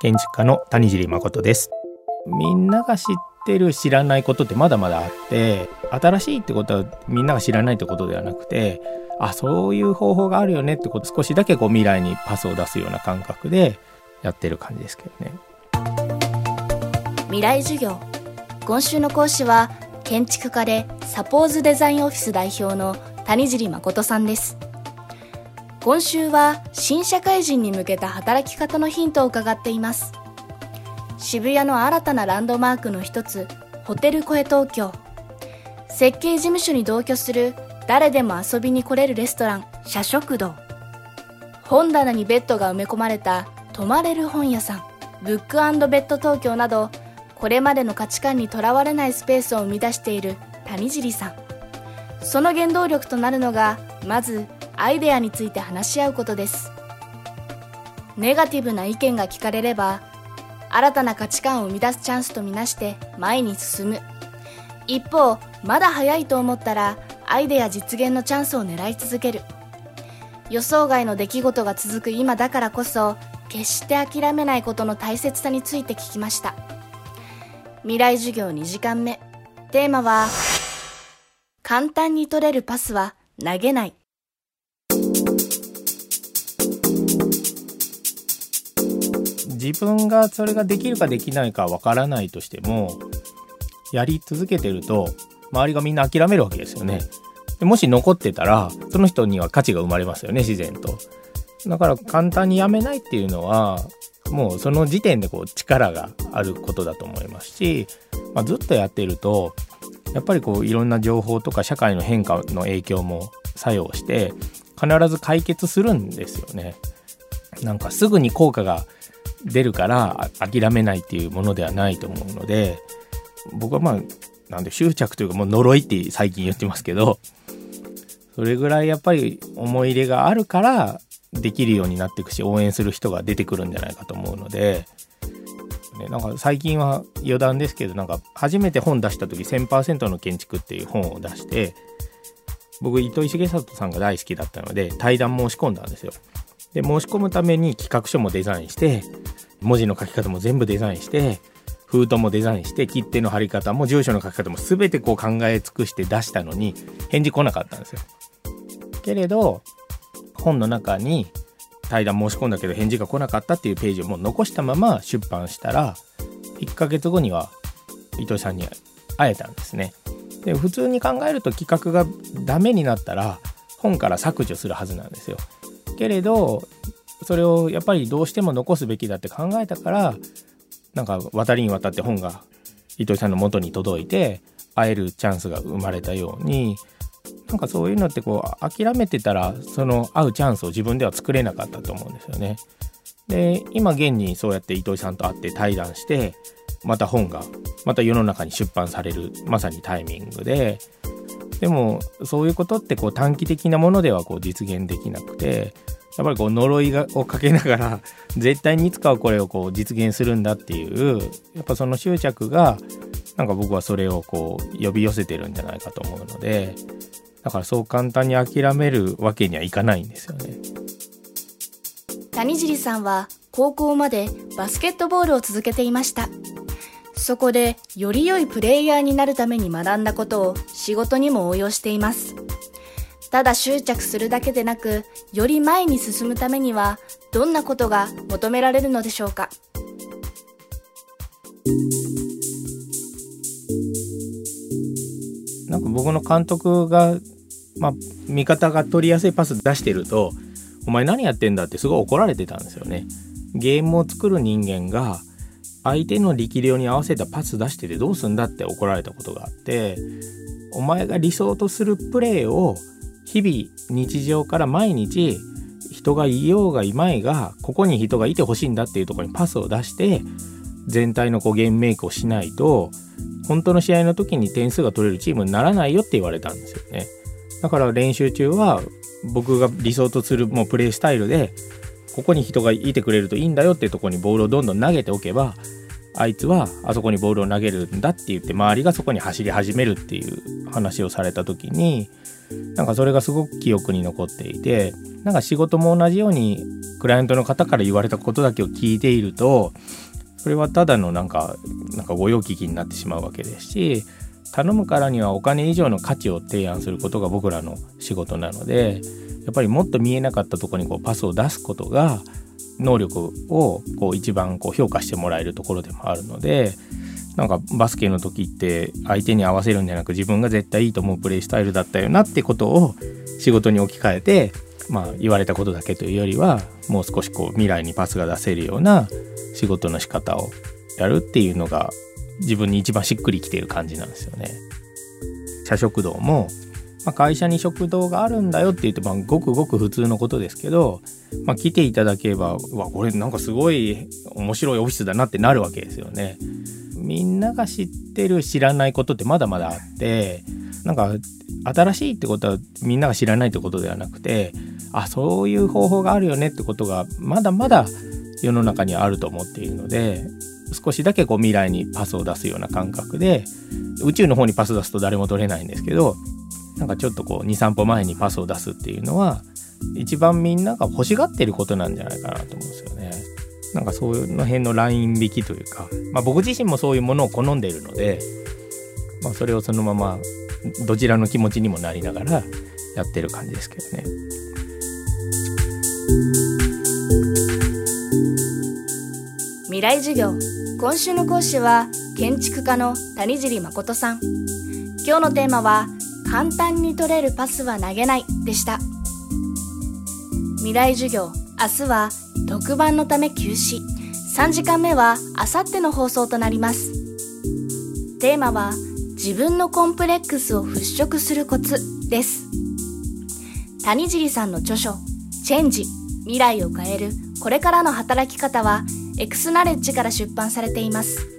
建築家の谷尻誠です。みんなが知ってる知らないことってまだまだあって新しいってことはみんなが知らないってことではなくてあそういう方法があるよねってこと少しだけこう未来にパスを出すような感覚でやってる感じですけどね。未来授業。今週の講師は建築家でサポーズデザインオフィス代表の谷尻誠さんです。今週は新社会人に向けた働き方のヒントを伺っています。渋谷の新たなランドマークの一つホテルコエ東京。設計事務所に同居する誰でも遊びに来れるレストラン社食堂。本棚にベッドが埋め込まれた泊まれる本屋さんブックベッド東京などこれまでの価値観にとらわれないスペースを生み出している谷尻さん。その原動力となるのがまずアイデアについて話し合うことです。ネガティブな意見が聞かれれば新たな価値観を生み出すチャンスとみなして前に進む。一方まだ早いと思ったらアイデア実現のチャンスを狙い続ける。予想外の出来事が続く今だからこそ決して諦めないことの大切さについて聞きました。未来授業2時間目。テーマは簡単に取れるパスは投げない。自分がそれができるかできないかわからないとしてもやり続けてると周りがみんな諦めるわけですよねでもし残ってたらその人には価値が生まれますよね自然とだから簡単にやめないっていうのはもうその時点でこう力があることだと思いますし、まあ、ずっとやってるとやっぱりこういろんな情報とか社会の変化の影響も作用して必ず解決するんですよね。なんかすぐに効果が出るから諦めないっていうものではないと思うので僕はまあなんで執着というかもう呪いって最近言ってますけどそれぐらいやっぱり思い入れがあるからできるようになっていくし応援する人が出てくるんじゃないかと思うので、ね、なんか最近は余談ですけどなんか初めて本出した時1000%の建築っていう本を出して僕糸井重里さんが大好きだったので対談申し込んだんですよ。で申し込むために企画書もデザインして文字の書き方も全部デザインして封筒もデザインして切手の貼り方も住所の書き方も全てこう考え尽くして出したのに返事来なかったんですよ。けれど本の中に対談申し込んだけど返事が来なかったっていうページをもう残したまま出版したら1ヶ月後には糸井さんに会えたんですね。で普通に考えると企画がダメになったら本から削除するはずなんですよ。けれどそれをやっぱりどうしても残すべきだって考えたからなんか渡りに渡って本が糸井さんの元に届いて会えるチャンスが生まれたようになんかそういうのってこう諦めてたらその会うチャンスを自分では作れなかったと思うんですよね。で今現にそうやって糸井さんと会って対談してまた本がまた世の中に出版されるまさにタイミングででもそういうことってこう短期的なものではこう実現できなくてやっぱりこう呪いがをかけながら 絶対にいつかはこれをこう実現するんだっていうやっぱその執着がなんか僕はそれをこう呼び寄せてるんじゃないかと思うのでだからそう簡単に諦めるわけにはいかないんですよね。谷尻さんは高校までバスケットボールを続けていました。そこでより良いプレイヤーになるために学んだことを仕事にも応用しています。ただ執着するだけでなく、より前に進むためには、どんなことが求められるのでしょうか？なんか僕の監督が、まあ、味方が取りやすいパス出してると、お前何やってんだってすごい怒られてたんですよね。ゲームを作る人間が、相手の力量に合わせたパス出しててどうすんだって怒られたことがあって、お前が理想とするプレーを日々日常から毎日人がいようがいまいがここに人がいてほしいんだっていうところにパスを出して全体のこうゲームメイクをしないと本当の試合の時に点数が取れるチームにならないよって言われたんですよね。だから練習中は僕が理想とするもうプレースタイルでここに人がいてくれるといいんだよっていうとこにボールをどんどん投げておけばあいつはあそこにボールを投げるんだって言って周りがそこに走り始めるっていう話をされた時になんかそれがすごく記憶に残っていてなんか仕事も同じようにクライアントの方から言われたことだけを聞いているとそれはただのなんかなんか御用聞きになってしまうわけですし頼むからにはお金以上の価値を提案することが僕らの仕事なのでやっぱりもっと見えなかったとこにこうパスを出すことが能力をこう一番こう評価してもらえるところでもあるのでなんかバスケの時って相手に合わせるんじゃなく自分が絶対いいと思うプレイスタイルだったよなってことを仕事に置き換えてまあ言われたことだけというよりはもう少しこう未来にパスが出せるような仕事の仕方をやるっていうのが自分に一番しっくりきてる感じなんですよね。社食堂も、まあ、会社に食堂があるんだよって言って、まあ、ごくごく普通のことですけど、まあ、来ていただければわこれなんかすごい面白いオフィスだなってなるわけですよね。みんなが知ってる知らないことってまだまだあってなんか新しいってことはみんなが知らないってことではなくてあそういう方法があるよねってことがまだまだ世の中にあると思っているので少しだけこう未来にパスを出すような感覚で宇宙の方にパス出すと誰も取れないんですけどなんかちょっとこう23歩前にパスを出すっていうのは一番みんなが欲しがってることなんじゃないかなと思うんですよね。なんかその辺のライン引きというか、まあ、僕自身もそういうものを好んでいるので、まあ、それをそのままどちらの気持ちにもなりながらやってる感じですけどね。未来授業今週の講師は建築家の谷尻誠さん。今日のテーマは簡単に取れるパスは投げないでした。未来授業明日は特番のため休止。3時間目はあさっての放送となります。テーマは自分のコンプレックスを払拭するコツです。谷尻さんの著書チェンジ未来を変えるこれからの働き方はエクスナレッジから出版されています。